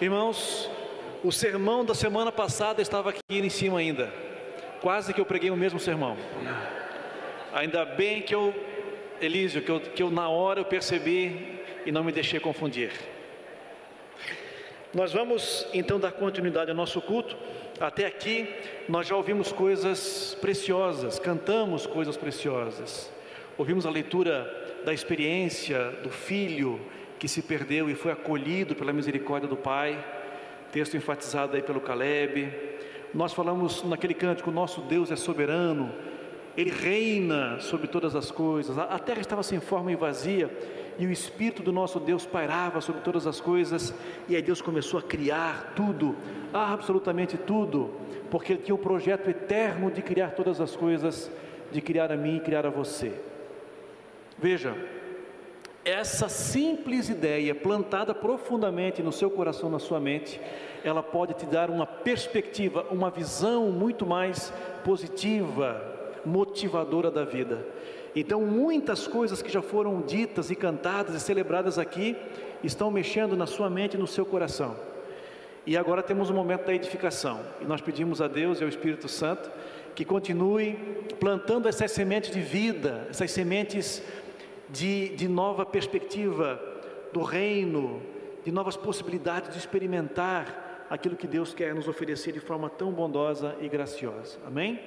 Irmãos, o sermão da semana passada estava aqui em cima ainda. Quase que eu preguei o mesmo sermão. Ainda bem que eu, Elísio, que eu, que eu na hora eu percebi e não me deixei confundir. Nós vamos então dar continuidade ao nosso culto. Até aqui nós já ouvimos coisas preciosas, cantamos coisas preciosas. Ouvimos a leitura da experiência do filho que se perdeu e foi acolhido pela misericórdia do Pai, texto enfatizado aí pelo Caleb. Nós falamos naquele cântico: Nosso Deus é soberano, Ele reina sobre todas as coisas. A terra estava sem forma e vazia, e o Espírito do nosso Deus pairava sobre todas as coisas, e aí Deus começou a criar tudo, absolutamente tudo, porque Ele tinha o um projeto eterno de criar todas as coisas, de criar a mim e criar a você. Veja, essa simples ideia plantada profundamente no seu coração, na sua mente, ela pode te dar uma perspectiva, uma visão muito mais positiva, motivadora da vida. Então, muitas coisas que já foram ditas e cantadas e celebradas aqui estão mexendo na sua mente e no seu coração. E agora temos o momento da edificação. E nós pedimos a Deus e ao Espírito Santo que continue plantando essas sementes de vida, essas sementes de, de nova perspectiva do reino, de novas possibilidades de experimentar aquilo que Deus quer nos oferecer de forma tão bondosa e graciosa. Amém?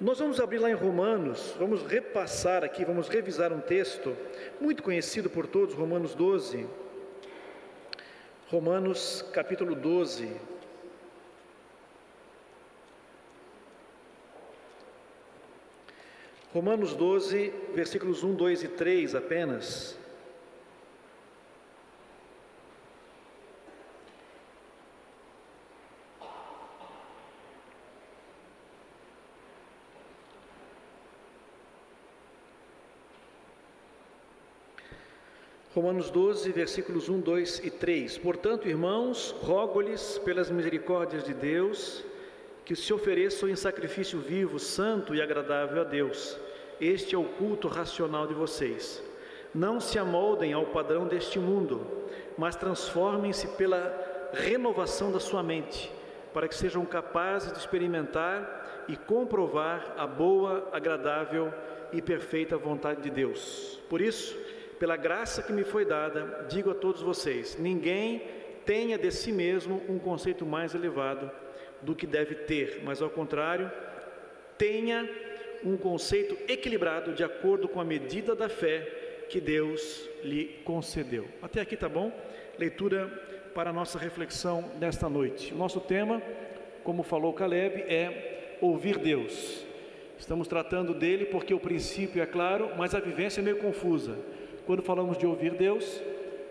Nós vamos abrir lá em Romanos, vamos repassar aqui, vamos revisar um texto muito conhecido por todos, Romanos 12. Romanos capítulo 12. Romanos 12, versículos 1, 2 e 3 apenas. Romanos 12, versículos 1, 2 e 3. Portanto, irmãos, rogo-lhes pelas misericórdias de Deus que se ofereçam em sacrifício vivo, santo e agradável a Deus. Este é o culto racional de vocês. Não se amoldem ao padrão deste mundo, mas transformem-se pela renovação da sua mente, para que sejam capazes de experimentar e comprovar a boa, agradável e perfeita vontade de Deus. Por isso, pela graça que me foi dada, digo a todos vocês: ninguém tenha de si mesmo um conceito mais elevado do que deve ter, mas ao contrário, tenha um conceito equilibrado de acordo com a medida da fé que Deus lhe concedeu. Até aqui tá bom? Leitura para a nossa reflexão nesta noite. Nosso tema, como falou Caleb, é ouvir Deus. Estamos tratando dele porque o princípio é claro, mas a vivência é meio confusa. Quando falamos de ouvir Deus,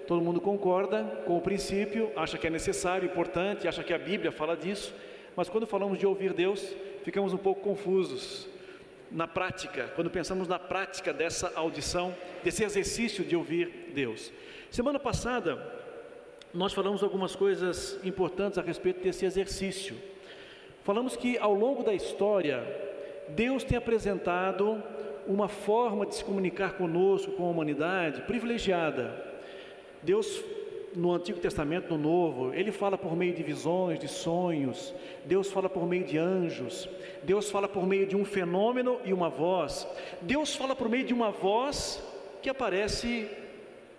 todo mundo concorda com o princípio, acha que é necessário, importante, acha que a Bíblia fala disso, mas quando falamos de ouvir Deus, ficamos um pouco confusos na prática, quando pensamos na prática dessa audição, desse exercício de ouvir Deus. Semana passada, nós falamos algumas coisas importantes a respeito desse exercício. Falamos que ao longo da história, Deus tem apresentado uma forma de se comunicar conosco, com a humanidade, privilegiada. Deus no Antigo Testamento, no Novo, ele fala por meio de visões, de sonhos, Deus fala por meio de anjos, Deus fala por meio de um fenômeno e uma voz, Deus fala por meio de uma voz que aparece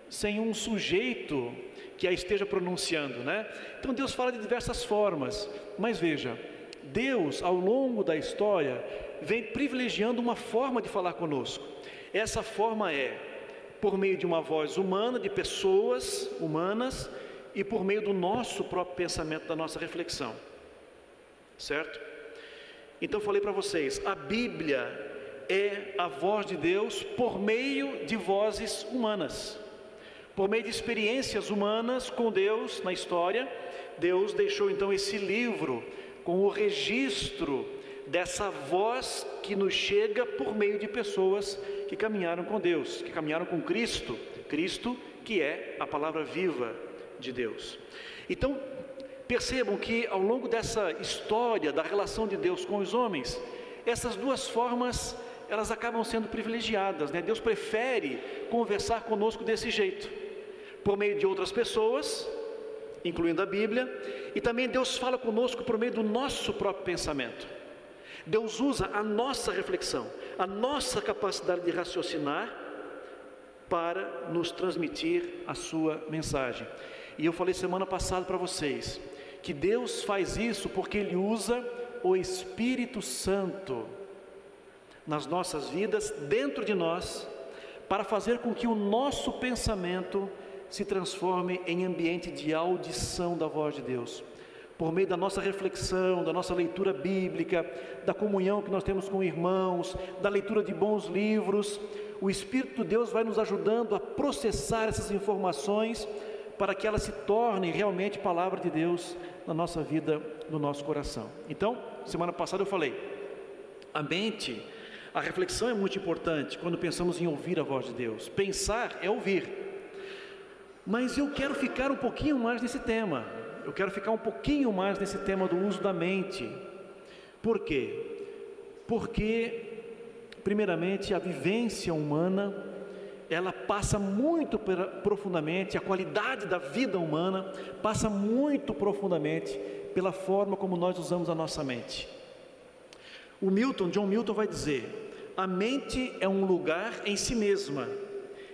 sem um sujeito que a esteja pronunciando, né? Então Deus fala de diversas formas, mas veja, Deus ao longo da história vem privilegiando uma forma de falar conosco. Essa forma é por meio de uma voz humana, de pessoas humanas, e por meio do nosso próprio pensamento, da nossa reflexão. Certo? Então falei para vocês, a Bíblia é a voz de Deus por meio de vozes humanas. Por meio de experiências humanas com Deus na história, Deus deixou então esse livro com o registro dessa voz que nos chega por meio de pessoas que caminharam com Deus, que caminharam com Cristo, Cristo que é a palavra viva de Deus. Então, percebam que ao longo dessa história da relação de Deus com os homens, essas duas formas elas acabam sendo privilegiadas, né? Deus prefere conversar conosco desse jeito, por meio de outras pessoas incluindo a Bíblia, e também Deus fala conosco por meio do nosso próprio pensamento. Deus usa a nossa reflexão, a nossa capacidade de raciocinar para nos transmitir a sua mensagem. E eu falei semana passada para vocês que Deus faz isso porque Ele usa o Espírito Santo nas nossas vidas, dentro de nós, para fazer com que o nosso pensamento se transforme em ambiente de audição da voz de Deus. Por meio da nossa reflexão, da nossa leitura bíblica, da comunhão que nós temos com irmãos, da leitura de bons livros, o Espírito de Deus vai nos ajudando a processar essas informações para que elas se tornem realmente palavra de Deus na nossa vida, no nosso coração. Então, semana passada eu falei, a mente, a reflexão é muito importante quando pensamos em ouvir a voz de Deus. Pensar é ouvir. Mas eu quero ficar um pouquinho mais nesse tema. Eu quero ficar um pouquinho mais nesse tema do uso da mente. Por quê? Porque, primeiramente, a vivência humana ela passa muito profundamente, a qualidade da vida humana passa muito profundamente pela forma como nós usamos a nossa mente. O Milton, John Milton vai dizer: a mente é um lugar em si mesma.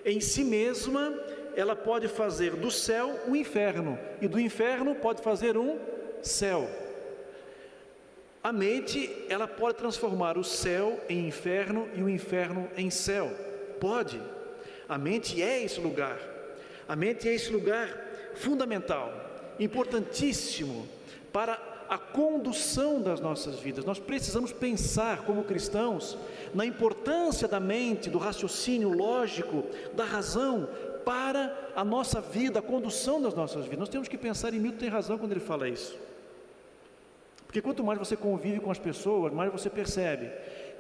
Em si mesma, ela pode fazer do céu um inferno, e do inferno pode fazer um céu. A mente, ela pode transformar o céu em inferno e o inferno em céu. Pode. A mente é esse lugar. A mente é esse lugar fundamental, importantíssimo para a condução das nossas vidas. Nós precisamos pensar, como cristãos, na importância da mente, do raciocínio lógico, da razão, para a nossa vida, a condução das nossas vidas. Nós temos que pensar, e Milton tem razão quando ele fala isso. Porque quanto mais você convive com as pessoas, mais você percebe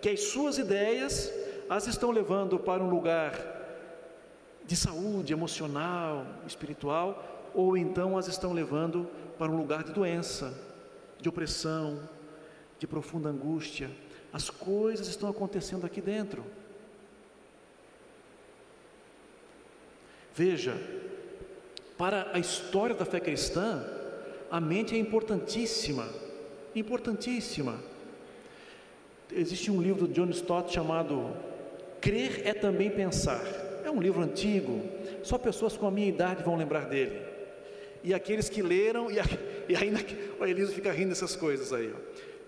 que as suas ideias as estão levando para um lugar de saúde emocional, espiritual, ou então as estão levando para um lugar de doença, de opressão, de profunda angústia. As coisas estão acontecendo aqui dentro. Veja, para a história da fé cristã, a mente é importantíssima, importantíssima. Existe um livro do John Stott chamado Crer é também pensar. É um livro antigo, só pessoas com a minha idade vão lembrar dele. E aqueles que leram, e, a, e ainda. O Elisa fica rindo dessas coisas aí, ó.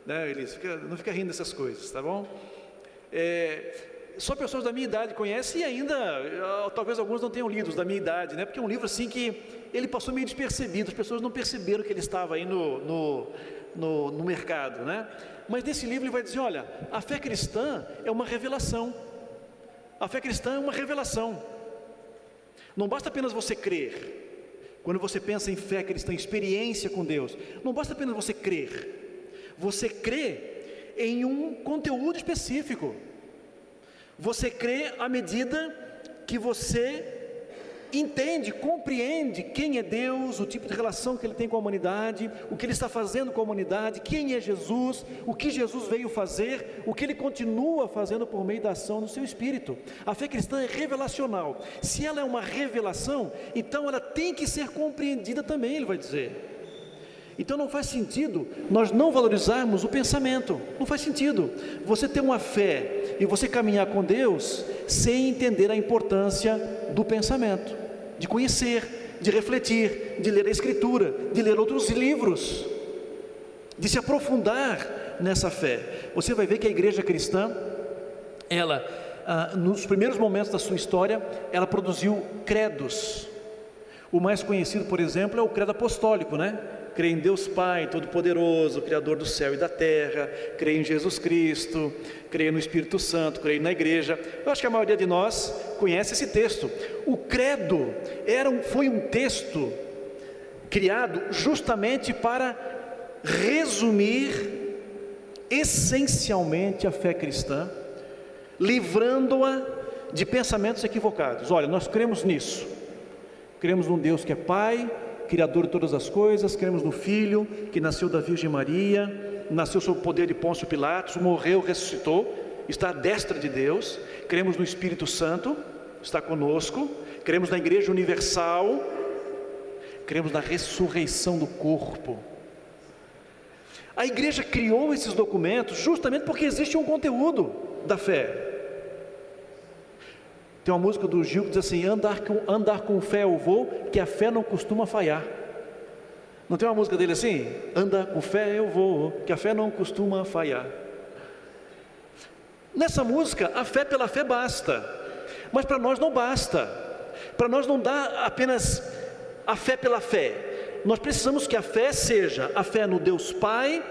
Né, Elisa? Fica, não fica rindo dessas coisas, tá bom? É, só pessoas da minha idade conhecem e ainda, ah, talvez alguns não tenham lido, da minha idade, né? Porque é um livro assim que ele passou meio despercebido, as pessoas não perceberam que ele estava aí no, no, no, no mercado, né? Mas nesse livro ele vai dizer: olha, a fé cristã é uma revelação. A fé cristã é uma revelação. Não basta apenas você crer. Quando você pensa em fé cristã, experiência com Deus, não basta apenas você crer. Você crê em um conteúdo específico. Você crê à medida que você entende, compreende quem é Deus, o tipo de relação que Ele tem com a humanidade, o que Ele está fazendo com a humanidade, quem é Jesus, o que Jesus veio fazer, o que Ele continua fazendo por meio da ação do Seu Espírito. A fé cristã é revelacional. Se ela é uma revelação, então ela tem que ser compreendida também, Ele vai dizer. Então não faz sentido nós não valorizarmos o pensamento, não faz sentido você ter uma fé e você caminhar com Deus sem entender a importância do pensamento, de conhecer, de refletir, de ler a Escritura, de ler outros livros, de se aprofundar nessa fé. Você vai ver que a igreja cristã, ela, ah, nos primeiros momentos da sua história, ela produziu credos. O mais conhecido, por exemplo, é o credo apostólico, né? Creio em Deus Pai Todo-Poderoso, Criador do céu e da terra, creio em Jesus Cristo, creio no Espírito Santo, creio na igreja. Eu acho que a maioria de nós conhece esse texto. O credo era um, foi um texto criado justamente para resumir essencialmente a fé cristã, livrando-a de pensamentos equivocados. Olha, nós cremos nisso. Cremos num Deus que é Pai, Criador de todas as coisas, cremos no Filho que nasceu da Virgem Maria, nasceu sob o poder de Pôncio Pilatos, morreu, ressuscitou, está à destra de Deus, cremos no Espírito Santo, está conosco, cremos na Igreja Universal, cremos na ressurreição do corpo. A igreja criou esses documentos justamente porque existe um conteúdo da fé. Tem uma música do Gil que diz assim: andar com, andar com fé eu vou, que a fé não costuma falhar. Não tem uma música dele assim? Anda com fé eu vou, que a fé não costuma falhar. Nessa música, a fé pela fé basta, mas para nós não basta. Para nós não dá apenas a fé pela fé. Nós precisamos que a fé seja a fé no Deus Pai,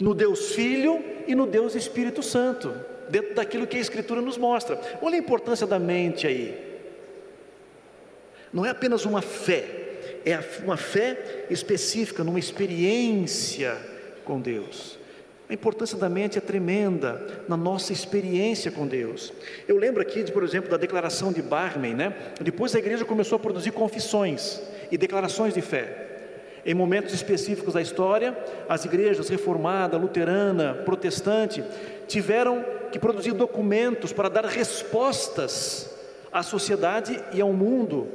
no Deus Filho e no Deus Espírito Santo dentro daquilo que a Escritura nos mostra. Olha a importância da mente aí. Não é apenas uma fé, é uma fé específica, numa experiência com Deus. A importância da mente é tremenda na nossa experiência com Deus. Eu lembro aqui, de, por exemplo, da declaração de Barmen, né? Depois a igreja começou a produzir confissões e declarações de fé. Em momentos específicos da história, as igrejas reformada, luterana, protestante tiveram que produzir documentos para dar respostas à sociedade e ao mundo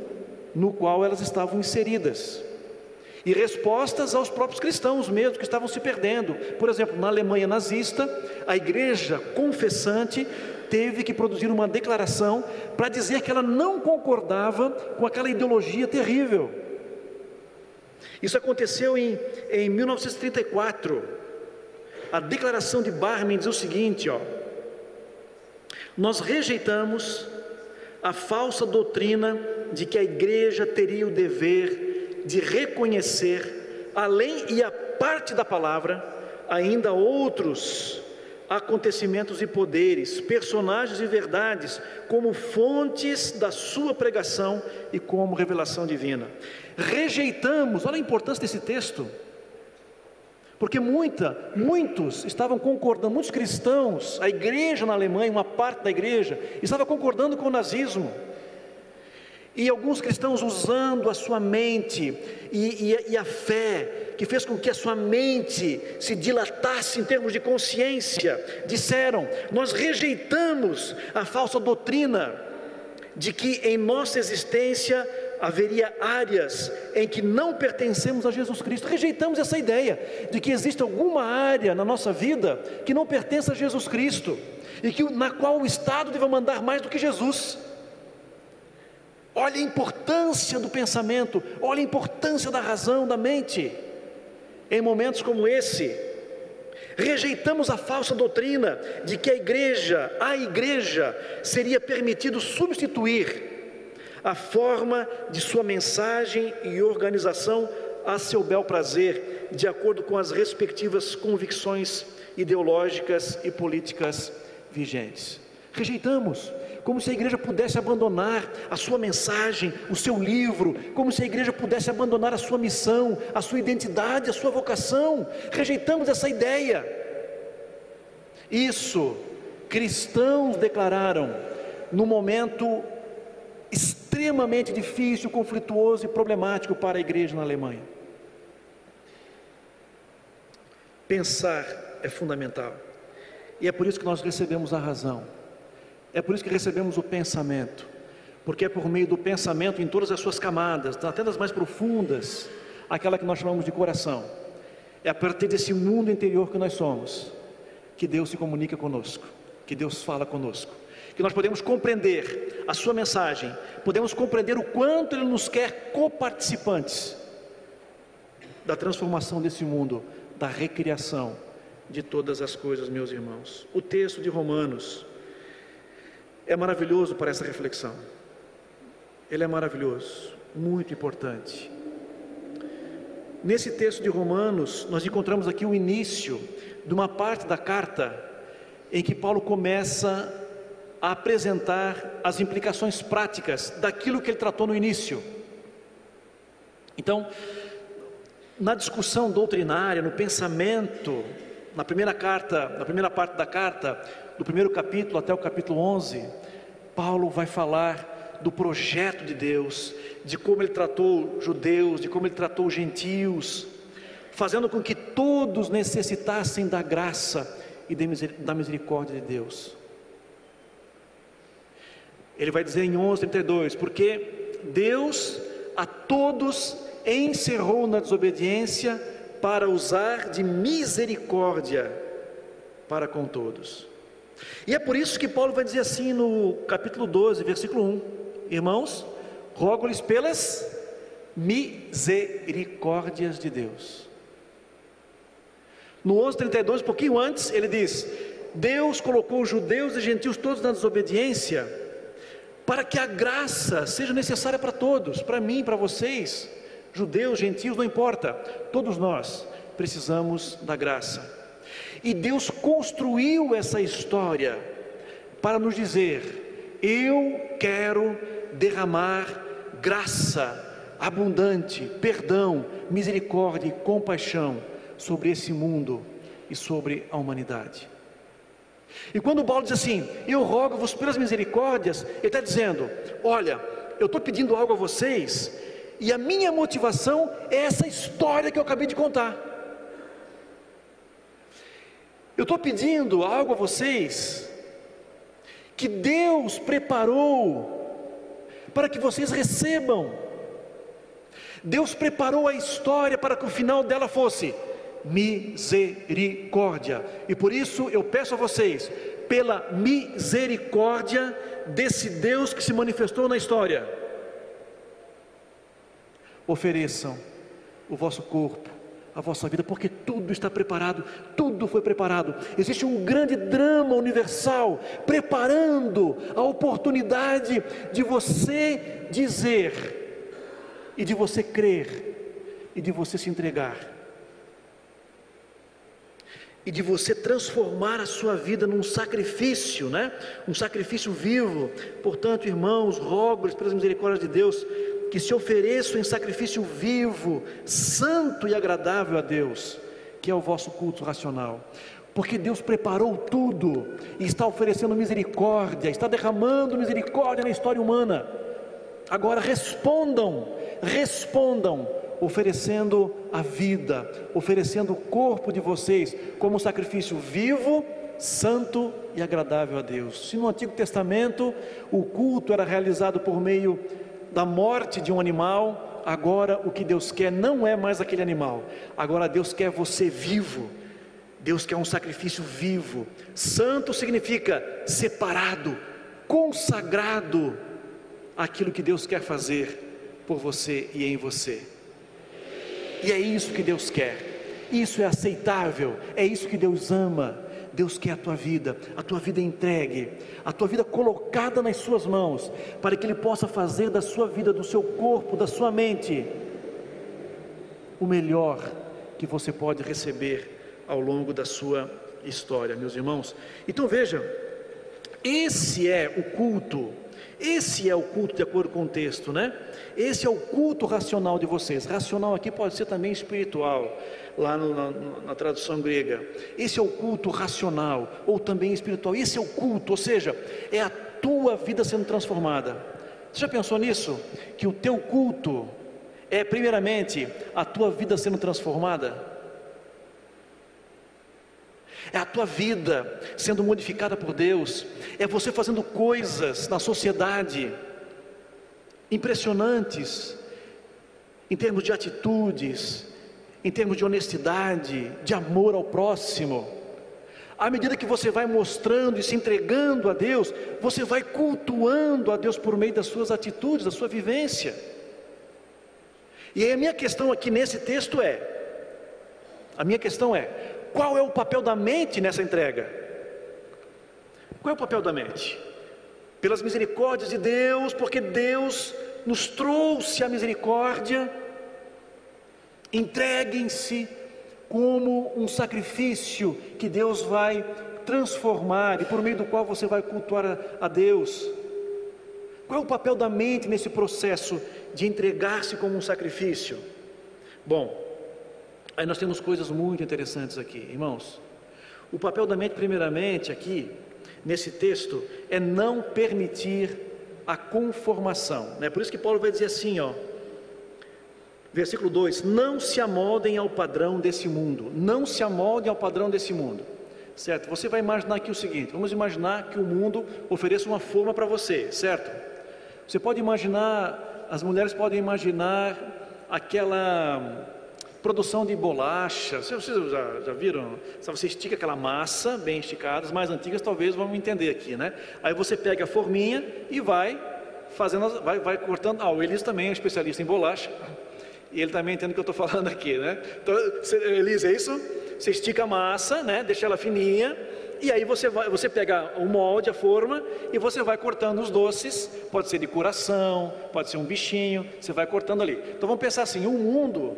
no qual elas estavam inseridas. E respostas aos próprios cristãos mesmo que estavam se perdendo. Por exemplo, na Alemanha nazista, a igreja confessante teve que produzir uma declaração para dizer que ela não concordava com aquela ideologia terrível. Isso aconteceu em, em 1934. A declaração de Barmen diz o seguinte: ó, nós rejeitamos a falsa doutrina de que a igreja teria o dever de reconhecer, além e a parte da palavra, ainda outros acontecimentos e poderes, personagens e verdades, como fontes da sua pregação e como revelação divina. Rejeitamos, olha a importância desse texto. Porque muita, muitos estavam concordando, muitos cristãos, a igreja na Alemanha, uma parte da igreja, estava concordando com o nazismo. E alguns cristãos usando a sua mente e, e, e, a fé, que fez com que a sua mente se dilatasse em termos de consciência, disseram: Nós rejeitamos a falsa doutrina de que em nossa existência haveria áreas em que não pertencemos a Jesus Cristo. Rejeitamos essa ideia de que existe alguma área na nossa vida que não pertence a Jesus Cristo e que na qual o Estado deve mandar mais do que Jesus. Olha a importância do pensamento, olha a importância da razão, da mente. Em momentos como esse, rejeitamos a falsa doutrina de que a igreja, a igreja, seria permitido substituir a forma de sua mensagem e organização a seu bel prazer, de acordo com as respectivas convicções ideológicas e políticas vigentes. Rejeitamos, como se a igreja pudesse abandonar a sua mensagem, o seu livro, como se a igreja pudesse abandonar a sua missão, a sua identidade, a sua vocação. Rejeitamos essa ideia. Isso cristãos declararam no momento extremamente difícil, conflituoso e problemático para a igreja na Alemanha. Pensar é fundamental. E é por isso que nós recebemos a razão. É por isso que recebemos o pensamento. Porque é por meio do pensamento em todas as suas camadas, até das mais profundas, aquela que nós chamamos de coração. É a partir desse mundo interior que nós somos, que Deus se comunica conosco, que Deus fala conosco que nós podemos compreender a sua mensagem, podemos compreender o quanto ele nos quer coparticipantes da transformação desse mundo, da recriação de todas as coisas, meus irmãos. O texto de Romanos é maravilhoso para essa reflexão. Ele é maravilhoso, muito importante. Nesse texto de Romanos, nós encontramos aqui o início de uma parte da carta em que Paulo começa a apresentar as implicações práticas daquilo que ele tratou no início. Então, na discussão doutrinária, no pensamento, na primeira carta, na primeira parte da carta, do primeiro capítulo até o capítulo 11, Paulo vai falar do projeto de Deus, de como ele tratou judeus, de como ele tratou gentios, fazendo com que todos necessitassem da graça e da misericórdia de Deus. Ele vai dizer em 11:32, porque Deus a todos encerrou na desobediência para usar de misericórdia para com todos. E é por isso que Paulo vai dizer assim no capítulo 12, versículo 1: Irmãos, rogo-lhes pelas misericórdias de Deus. No 11:32, um pouquinho antes, ele diz: Deus colocou os judeus e gentios todos na desobediência, para que a graça seja necessária para todos, para mim, para vocês, judeus, gentios, não importa, todos nós precisamos da graça. E Deus construiu essa história para nos dizer: eu quero derramar graça abundante, perdão, misericórdia e compaixão sobre esse mundo e sobre a humanidade. E quando Paulo diz assim: Eu rogo-vos pelas misericórdias, ele está dizendo: Olha, eu estou pedindo algo a vocês, e a minha motivação é essa história que eu acabei de contar. Eu estou pedindo algo a vocês que Deus preparou para que vocês recebam. Deus preparou a história para que o final dela fosse misericórdia. E por isso eu peço a vocês, pela misericórdia desse Deus que se manifestou na história, ofereçam o vosso corpo a vossa vida, porque tudo está preparado, tudo foi preparado. Existe um grande drama universal preparando a oportunidade de você dizer, e de você crer, e de você se entregar, e de você transformar a sua vida num sacrifício, né? Um sacrifício vivo. Portanto, irmãos, rogo-lhes pelas misericórdias de Deus que se ofereçam em sacrifício vivo, santo e agradável a Deus, que é o vosso culto racional. Porque Deus preparou tudo e está oferecendo misericórdia, está derramando misericórdia na história humana. Agora respondam, respondam, oferecendo a vida, oferecendo o corpo de vocês como sacrifício vivo, santo e agradável a Deus. Se no Antigo Testamento o culto era realizado por meio da morte de um animal, agora o que Deus quer não é mais aquele animal, agora Deus quer você vivo. Deus quer um sacrifício vivo. Santo significa separado, consagrado aquilo que Deus quer fazer por você e em você. E é isso que Deus quer. Isso é aceitável, é isso que Deus ama. Deus quer a tua vida, a tua vida entregue, a tua vida colocada nas suas mãos, para que Ele possa fazer da sua vida, do seu corpo, da sua mente, o melhor que você pode receber ao longo da sua história, meus irmãos. Então veja, esse é o culto, esse é o culto de acordo com o texto, né? Esse é o culto racional de vocês. Racional aqui pode ser também espiritual lá no, na, na tradução grega. Esse é o culto racional ou também espiritual. Esse é o culto, ou seja, é a tua vida sendo transformada. Você já pensou nisso? Que o teu culto é primeiramente a tua vida sendo transformada? É a tua vida sendo modificada por Deus, é você fazendo coisas na sociedade impressionantes em termos de atitudes, em termos de honestidade, de amor ao próximo. À medida que você vai mostrando e se entregando a Deus, você vai cultuando a Deus por meio das suas atitudes, da sua vivência. E aí a minha questão aqui nesse texto é: a minha questão é, qual é o papel da mente nessa entrega? Qual é o papel da mente? Pelas misericórdias de Deus, porque Deus nos trouxe a misericórdia Entreguem-se como um sacrifício que Deus vai transformar e por meio do qual você vai cultuar a Deus. Qual é o papel da mente nesse processo de entregar-se como um sacrifício? Bom, aí nós temos coisas muito interessantes aqui, irmãos. O papel da mente, primeiramente, aqui, nesse texto, é não permitir a conformação. Né? Por isso que Paulo vai dizer assim, ó. Versículo 2: Não se amoldem ao padrão desse mundo, não se amoldem ao padrão desse mundo. Certo? Você vai imaginar aqui o seguinte: vamos imaginar que o mundo ofereça uma forma para você, certo? Você pode imaginar, as mulheres podem imaginar aquela produção de bolacha. Vocês já, já viram? Você estica aquela massa bem esticada, as mais antigas talvez vão entender aqui, né? Aí você pega a forminha e vai fazendo, vai, vai cortando. Ah, o Elis também é especialista em bolacha. E ele também entende o que eu estou falando aqui, né? Então, Elis, é isso? Você estica a massa, né? Deixa ela fininha. E aí você vai, você pega o molde, a forma, e você vai cortando os doces. Pode ser de coração, pode ser um bichinho. Você vai cortando ali. Então vamos pensar assim: o mundo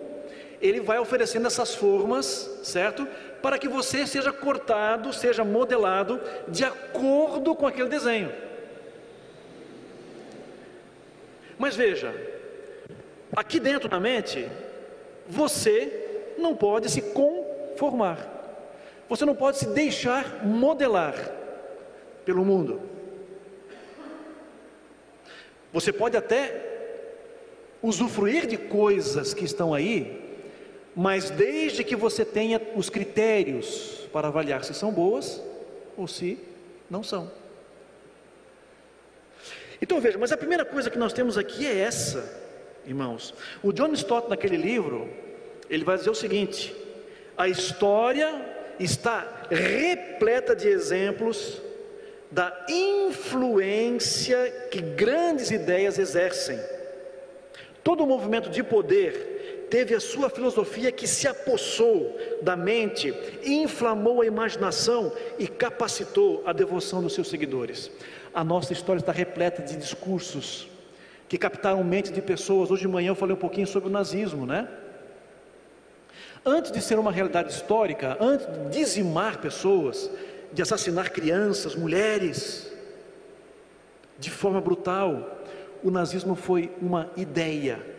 ele vai oferecendo essas formas, certo? Para que você seja cortado, seja modelado de acordo com aquele desenho. Mas veja, aqui dentro da mente, você não pode se conformar, você não pode se deixar modelar pelo mundo. Você pode até usufruir de coisas que estão aí, mas desde que você tenha os critérios para avaliar se são boas ou se não são. Então veja, mas a primeira coisa que nós temos aqui é essa, irmãos. O John Stott, naquele livro, ele vai dizer o seguinte: a história está repleta de exemplos da influência que grandes ideias exercem. Todo movimento de poder teve a sua filosofia que se apossou da mente, inflamou a imaginação e capacitou a devoção dos seus seguidores. A nossa história está repleta de discursos que captaram mente de pessoas. Hoje de manhã eu falei um pouquinho sobre o nazismo, né? Antes de ser uma realidade histórica, antes de dizimar pessoas, de assassinar crianças, mulheres, de forma brutal, o nazismo foi uma ideia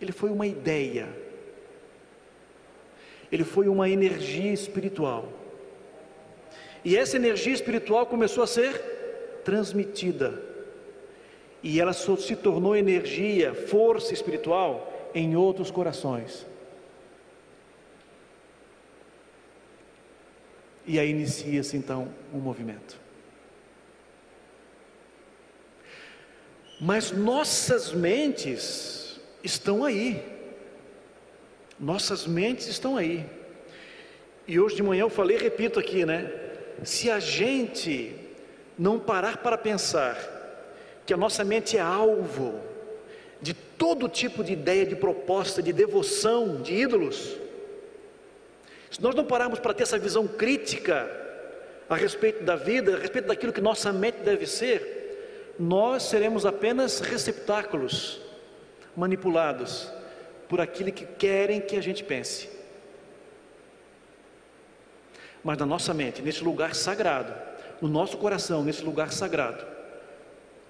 ele foi uma ideia, ele foi uma energia espiritual. E essa energia espiritual começou a ser transmitida, e ela se tornou energia, força espiritual em outros corações. E aí inicia-se então um movimento. Mas nossas mentes estão aí. Nossas mentes estão aí. E hoje de manhã eu falei, repito aqui, né? Se a gente não parar para pensar que a nossa mente é alvo de todo tipo de ideia, de proposta, de devoção, de ídolos, se nós não pararmos para ter essa visão crítica a respeito da vida, a respeito daquilo que nossa mente deve ser, nós seremos apenas receptáculos manipulados por aquilo que querem que a gente pense. Mas na nossa mente, nesse lugar sagrado, no nosso coração, nesse lugar sagrado,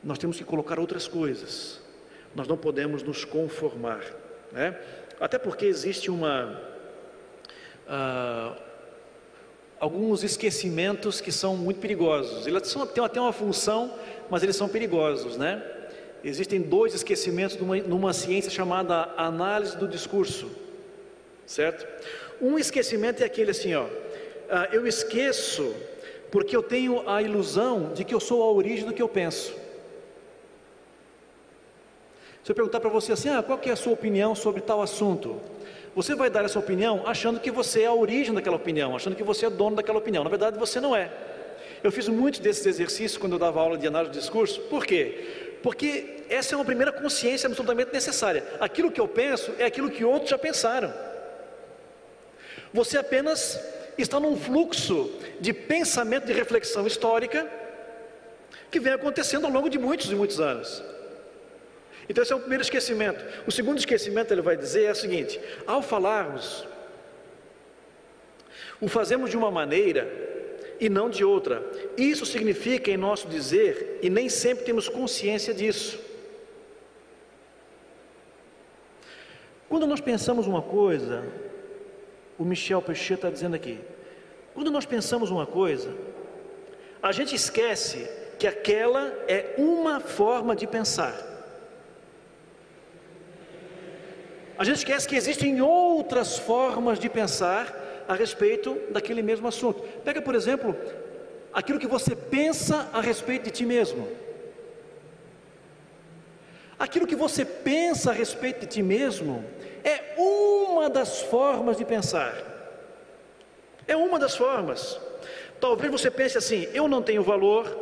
nós temos que colocar outras coisas. Nós não podemos nos conformar, né? Até porque existe uma uh, alguns esquecimentos que são muito perigosos. Eles são, têm até uma função, mas eles são perigosos, né? Existem dois esquecimentos numa, numa ciência chamada análise do discurso, certo? Um esquecimento é aquele assim, ó, ah, eu esqueço porque eu tenho a ilusão de que eu sou a origem do que eu penso. Se eu perguntar para você assim, ah, qual é a sua opinião sobre tal assunto? Você vai dar essa opinião achando que você é a origem daquela opinião, achando que você é dono daquela opinião. Na verdade, você não é. Eu fiz muitos desses exercícios quando eu dava aula de análise do discurso. Por quê? Porque essa é uma primeira consciência absolutamente necessária. Aquilo que eu penso é aquilo que outros já pensaram. Você apenas está num fluxo de pensamento, de reflexão histórica que vem acontecendo ao longo de muitos e muitos anos. Então esse é o primeiro esquecimento. O segundo esquecimento ele vai dizer é o seguinte: ao falarmos, o fazemos de uma maneira e não de outra. Isso significa em nosso dizer, e nem sempre temos consciência disso. Quando nós pensamos uma coisa, o Michel Peixet está dizendo aqui, quando nós pensamos uma coisa, a gente esquece que aquela é uma forma de pensar. A gente esquece que existem outras formas de pensar a respeito daquele mesmo assunto. Pega, por exemplo, aquilo que você pensa a respeito de ti mesmo. Aquilo que você pensa a respeito de ti mesmo é uma das formas de pensar. É uma das formas. Talvez você pense assim: eu não tenho valor,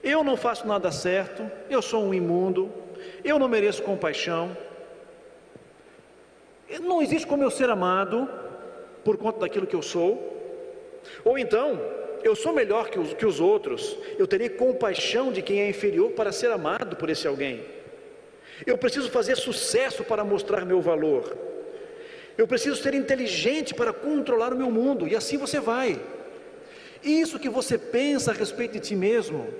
eu não faço nada certo, eu sou um imundo, eu não mereço compaixão, não existe como eu ser amado por conta daquilo que eu sou. Ou então, eu sou melhor que os, que os outros, eu terei compaixão de quem é inferior para ser amado por esse alguém. Eu preciso fazer sucesso para mostrar meu valor. Eu preciso ser inteligente para controlar o meu mundo, e assim você vai. Isso que você pensa a respeito de ti mesmo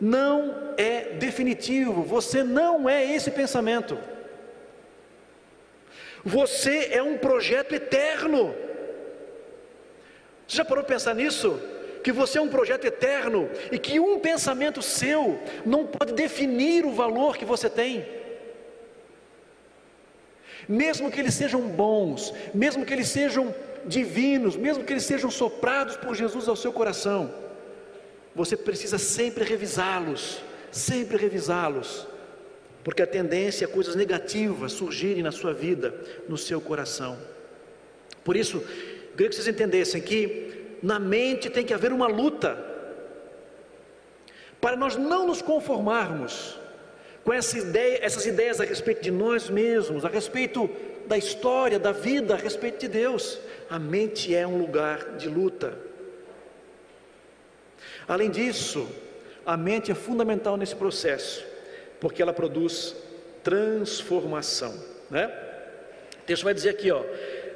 não é definitivo, você não é esse pensamento. Você é um projeto eterno. Você já parou para pensar nisso? Que você é um projeto eterno e que um pensamento seu não pode definir o valor que você tem. Mesmo que eles sejam bons, mesmo que eles sejam divinos, mesmo que eles sejam soprados por Jesus ao seu coração, você precisa sempre revisá-los, sempre revisá-los, porque a tendência é coisas negativas surgirem na sua vida, no seu coração. Por isso, queria que vocês entendessem que na mente tem que haver uma luta para nós não nos conformarmos com essa ideia, essas ideias a respeito de nós mesmos, a respeito da história, da vida, a respeito de Deus. A mente é um lugar de luta. Além disso, a mente é fundamental nesse processo, porque ela produz transformação, né? O texto vai dizer aqui, ó,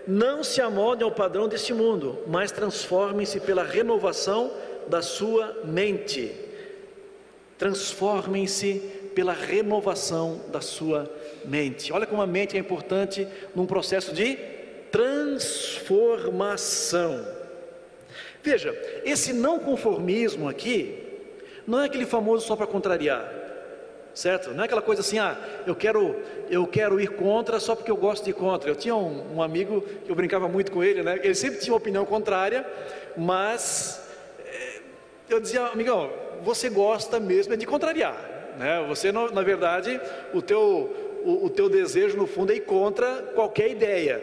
não se amoldem ao padrão deste mundo, mas transformem-se pela renovação da sua mente. Transformem-se pela renovação da sua mente. Olha como a mente é importante num processo de transformação. Veja, esse não conformismo aqui não é aquele famoso só para contrariar, certo? Não é aquela coisa assim, ah, eu quero, eu quero ir contra só porque eu gosto de ir contra. Eu tinha um, um amigo que eu brincava muito com ele, né? Ele sempre tinha uma opinião contrária, mas eh, eu dizia, amigão, você gosta mesmo é de contrariar, né? Você na verdade o teu o, o teu desejo no fundo é ir contra qualquer ideia,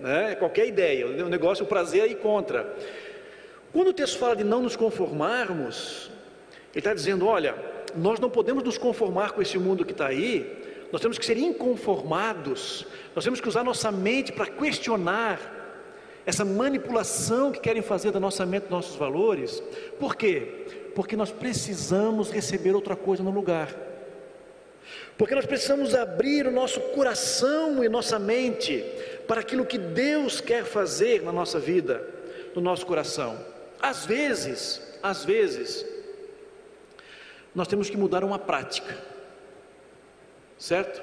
né? qualquer ideia, o negócio, o prazer é ir contra. Quando o texto fala de não nos conformarmos, ele está dizendo: olha, nós não podemos nos conformar com esse mundo que está aí, nós temos que ser inconformados, nós temos que usar nossa mente para questionar essa manipulação que querem fazer da nossa mente, nossos valores. Por quê? Porque nós precisamos receber outra coisa no lugar. Porque nós precisamos abrir o nosso coração e nossa mente para aquilo que Deus quer fazer na nossa vida, no nosso coração. Às vezes, às vezes, nós temos que mudar uma prática, certo?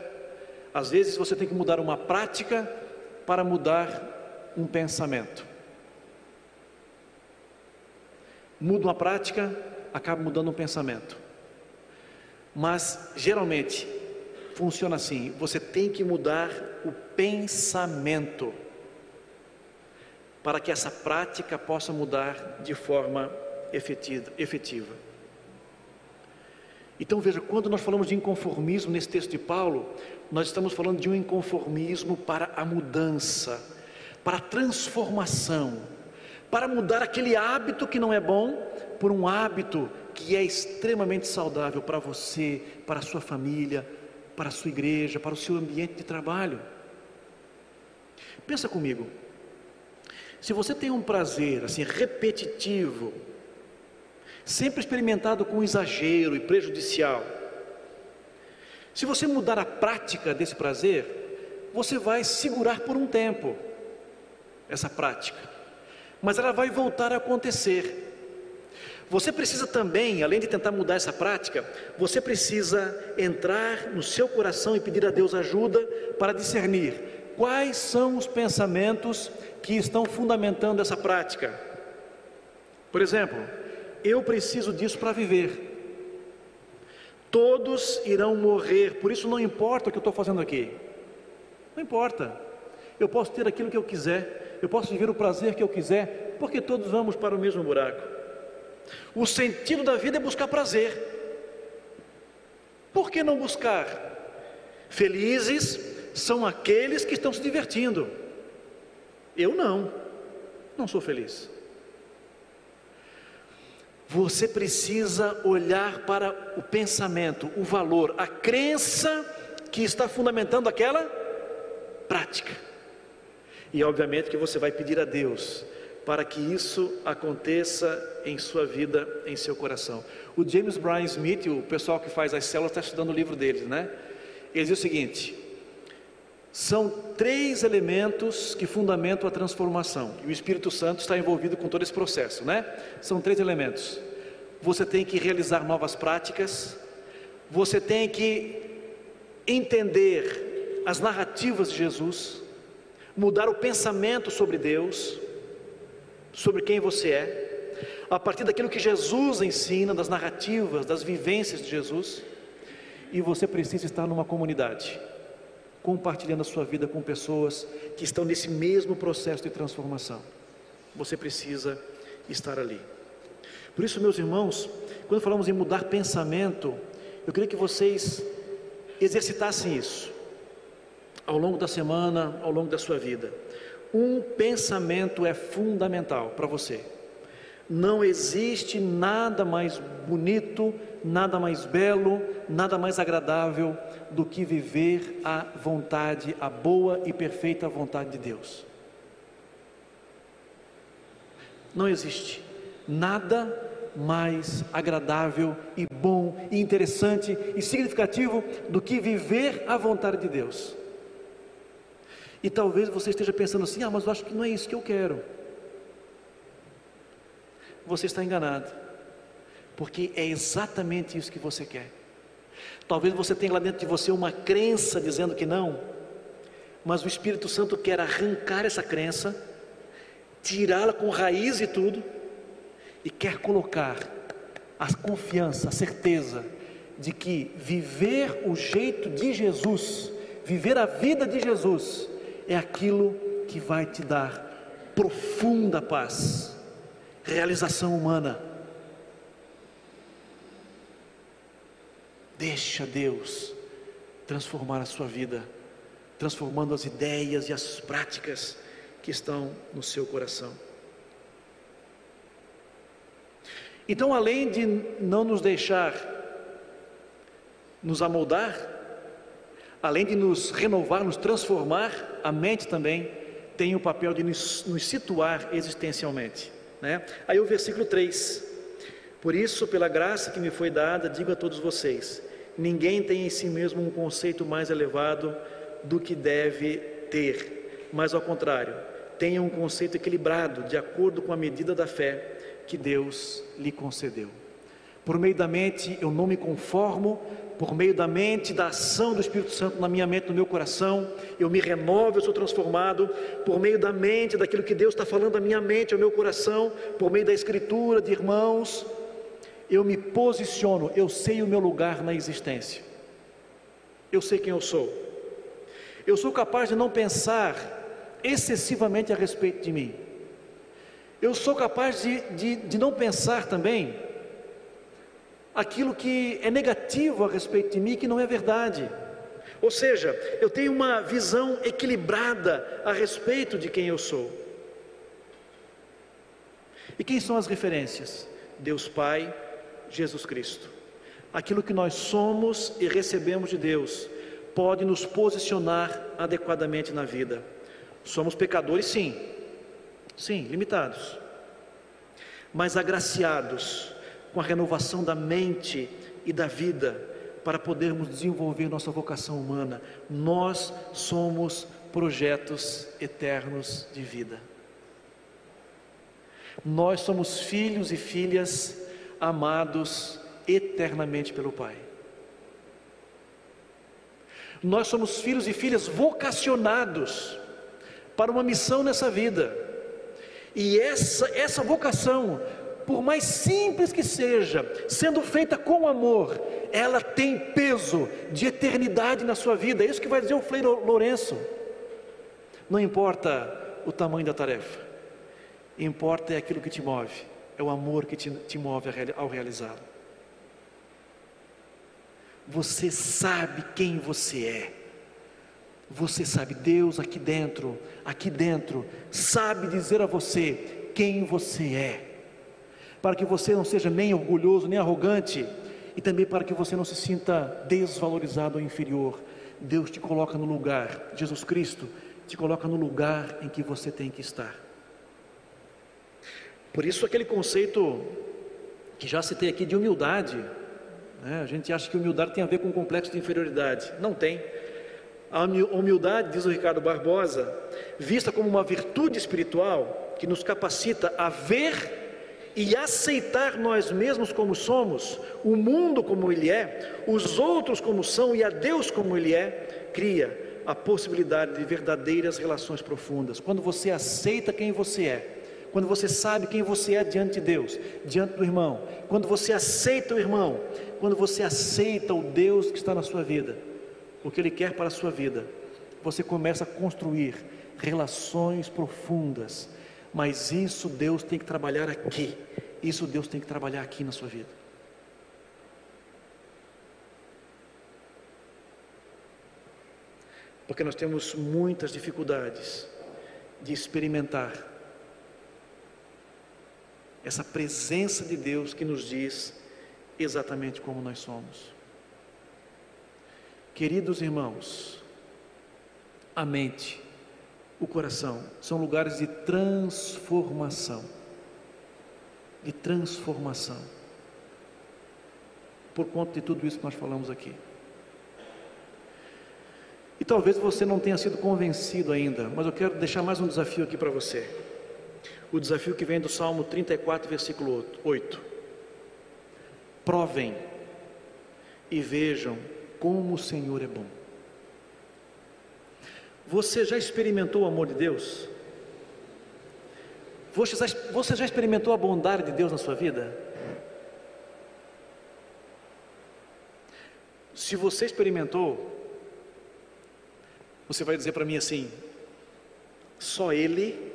Às vezes você tem que mudar uma prática para mudar um pensamento. Muda uma prática, acaba mudando um pensamento. Mas geralmente funciona assim: você tem que mudar o pensamento para que essa prática possa mudar de forma efetiva. Então veja, quando nós falamos de inconformismo nesse texto de Paulo, nós estamos falando de um inconformismo para a mudança, para a transformação, para mudar aquele hábito que não é bom por um hábito que é extremamente saudável para você, para a sua família, para a sua igreja, para o seu ambiente de trabalho. Pensa comigo. Se você tem um prazer assim repetitivo, sempre experimentado com exagero e prejudicial, se você mudar a prática desse prazer, você vai segurar por um tempo essa prática, mas ela vai voltar a acontecer. Você precisa também, além de tentar mudar essa prática, você precisa entrar no seu coração e pedir a Deus ajuda para discernir quais são os pensamentos que estão fundamentando essa prática. Por exemplo, eu preciso disso para viver. Todos irão morrer, por isso não importa o que eu estou fazendo aqui. Não importa. Eu posso ter aquilo que eu quiser, eu posso viver o prazer que eu quiser, porque todos vamos para o mesmo buraco. O sentido da vida é buscar prazer. Por que não buscar? Felizes são aqueles que estão se divertindo. Eu não, não sou feliz. Você precisa olhar para o pensamento, o valor, a crença que está fundamentando aquela prática. E obviamente que você vai pedir a Deus para que isso aconteça em sua vida, em seu coração. O James Bryan Smith, o pessoal que faz as células, está estudando o livro deles, né? Ele diz o seguinte: são três elementos que fundamentam a transformação. E o Espírito Santo está envolvido com todo esse processo, né? São três elementos. Você tem que realizar novas práticas, você tem que entender as narrativas de Jesus, mudar o pensamento sobre Deus, sobre quem você é, a partir daquilo que Jesus ensina, das narrativas, das vivências de Jesus, e você precisa estar numa comunidade compartilhando a sua vida com pessoas que estão nesse mesmo processo de transformação. Você precisa estar ali. Por isso, meus irmãos, quando falamos em mudar pensamento, eu queria que vocês exercitassem isso ao longo da semana, ao longo da sua vida. Um pensamento é fundamental para você. Não existe nada mais bonito, nada mais belo, nada mais agradável do que viver a vontade, a boa e perfeita vontade de Deus. Não existe nada mais agradável e bom e interessante e significativo do que viver a vontade de Deus. E talvez você esteja pensando assim: ah, mas eu acho que não é isso que eu quero você está enganado, porque é exatamente isso que você quer. Talvez você tenha lá dentro de você uma crença dizendo que não, mas o Espírito Santo quer arrancar essa crença, tirá-la com raiz e tudo, e quer colocar a confiança, a certeza de que viver o jeito de Jesus, viver a vida de Jesus, é aquilo que vai te dar profunda paz realização humana. Deixa Deus transformar a sua vida, transformando as ideias e as práticas que estão no seu coração. Então, além de não nos deixar nos amoldar, além de nos renovar, nos transformar, a mente também tem o papel de nos, nos situar existencialmente. Né? Aí o versículo 3: Por isso, pela graça que me foi dada, digo a todos vocês: ninguém tem em si mesmo um conceito mais elevado do que deve ter, mas ao contrário, tenha um conceito equilibrado, de acordo com a medida da fé que Deus lhe concedeu. Por meio da mente eu não me conformo, por meio da mente, da ação do Espírito Santo na minha mente, no meu coração, eu me renovo, eu sou transformado, por meio da mente, daquilo que Deus está falando à minha mente, ao meu coração, por meio da Escritura, de irmãos, eu me posiciono, eu sei o meu lugar na existência, eu sei quem eu sou, eu sou capaz de não pensar excessivamente a respeito de mim, eu sou capaz de, de, de não pensar também aquilo que é negativo a respeito de mim, que não é verdade. Ou seja, eu tenho uma visão equilibrada a respeito de quem eu sou. E quem são as referências? Deus Pai, Jesus Cristo. Aquilo que nós somos e recebemos de Deus pode nos posicionar adequadamente na vida. Somos pecadores, sim, sim, limitados, mas agraciados com a renovação da mente e da vida, para podermos desenvolver nossa vocação humana. Nós somos projetos eternos de vida. Nós somos filhos e filhas amados eternamente pelo Pai. Nós somos filhos e filhas vocacionados para uma missão nessa vida. E essa, essa vocação por mais simples que seja, sendo feita com amor, ela tem peso de eternidade na sua vida. É isso que vai dizer o Frei Lourenço. Não importa o tamanho da tarefa, importa é aquilo que te move, é o amor que te, te move ao realizá-lo. Você sabe quem você é. Você sabe, Deus aqui dentro, aqui dentro, sabe dizer a você quem você é, para que você não seja nem orgulhoso, nem arrogante, e também para que você não se sinta desvalorizado ou inferior. Deus te coloca no lugar, Jesus Cristo te coloca no lugar em que você tem que estar. Por isso, aquele conceito que já citei aqui de humildade, né? a gente acha que humildade tem a ver com complexo de inferioridade. Não tem. A humildade, diz o Ricardo Barbosa, vista como uma virtude espiritual que nos capacita a ver e aceitar nós mesmos como somos, o mundo como ele é, os outros como são e a Deus como ele é, cria a possibilidade de verdadeiras relações profundas. Quando você aceita quem você é, quando você sabe quem você é diante de Deus, diante do irmão, quando você aceita o irmão, quando você aceita o Deus que está na sua vida, o que Ele quer para a sua vida, você começa a construir relações profundas, mas isso Deus tem que trabalhar aqui, isso Deus tem que trabalhar aqui na sua vida. Porque nós temos muitas dificuldades de experimentar essa presença de Deus que nos diz exatamente como nós somos. Queridos irmãos, a mente, o coração são lugares de transformação. De transformação. Por conta de tudo isso que nós falamos aqui. E talvez você não tenha sido convencido ainda, mas eu quero deixar mais um desafio aqui para você o desafio que vem do Salmo 34, versículo 8. Provem e vejam como o Senhor é bom. Você já experimentou o amor de Deus? Você já, você já experimentou a bondade de Deus na sua vida? Se você experimentou, você vai dizer para mim assim: só Ele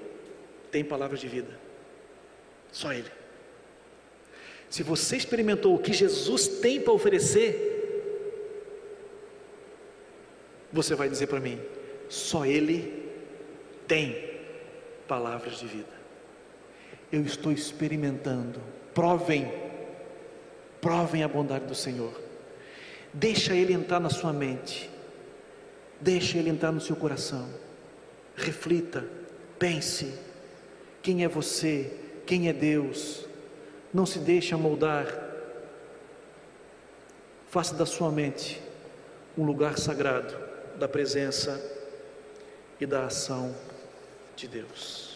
tem palavras de vida. Só Ele. Se você experimentou o que Jesus tem para oferecer, você vai dizer para mim: só Ele tem palavras de vida. Eu estou experimentando. Provem, provem a bondade do Senhor. Deixa Ele entrar na sua mente. Deixa Ele entrar no seu coração. Reflita, pense quem é você? Quem é Deus? Não se deixe moldar. Faça da sua mente um lugar sagrado da presença e da ação de Deus.